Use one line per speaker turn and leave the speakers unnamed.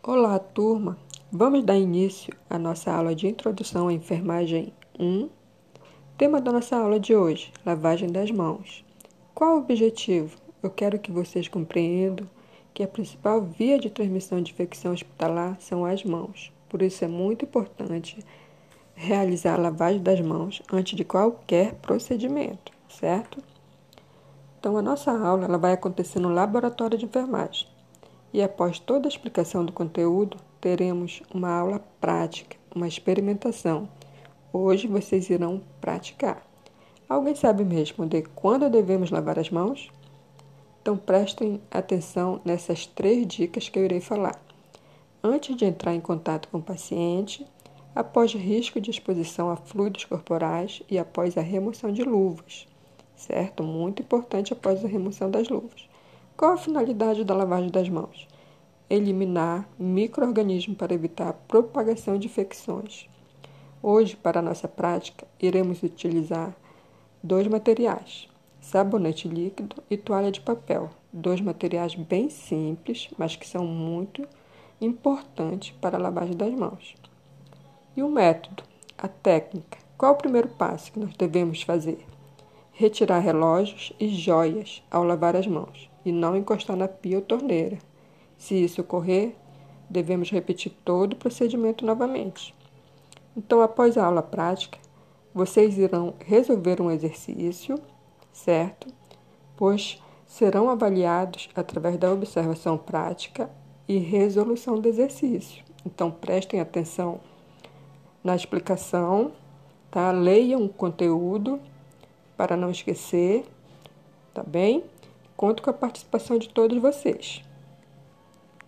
Olá, turma! Vamos dar início à nossa aula de Introdução à Enfermagem 1. Tema da nossa aula de hoje: lavagem das mãos. Qual o objetivo? Eu quero que vocês compreendam que a principal via de transmissão de infecção hospitalar são as mãos. Por isso é muito importante realizar a lavagem das mãos antes de qualquer procedimento, certo? Então, a nossa aula ela vai acontecer no laboratório de enfermagem e após toda a explicação do conteúdo, teremos uma aula prática, uma experimentação. Hoje vocês irão praticar. Alguém sabe me responder quando devemos lavar as mãos? Então prestem atenção nessas três dicas que eu irei falar. Antes de entrar em contato com o paciente, após risco de exposição a fluidos corporais e após a remoção de luvas, certo? Muito importante após a remoção das luvas. Qual a finalidade da lavagem das mãos? Eliminar microorganismos para evitar a propagação de infecções. Hoje, para nossa prática, iremos utilizar dois materiais: sabonete líquido e toalha de papel. Dois materiais bem simples, mas que são muito importantes para a lavagem das mãos. E o método, a técnica. Qual o primeiro passo que nós devemos fazer? Retirar relógios e joias ao lavar as mãos e não encostar na pia ou torneira. Se isso ocorrer, devemos repetir todo o procedimento novamente. Então, após a aula prática, vocês irão resolver um exercício, certo? Pois serão avaliados através da observação prática e resolução do exercício. Então, prestem atenção na explicação, tá? Leiam o conteúdo para não esquecer, tá bem? Conto com a participação de todos vocês.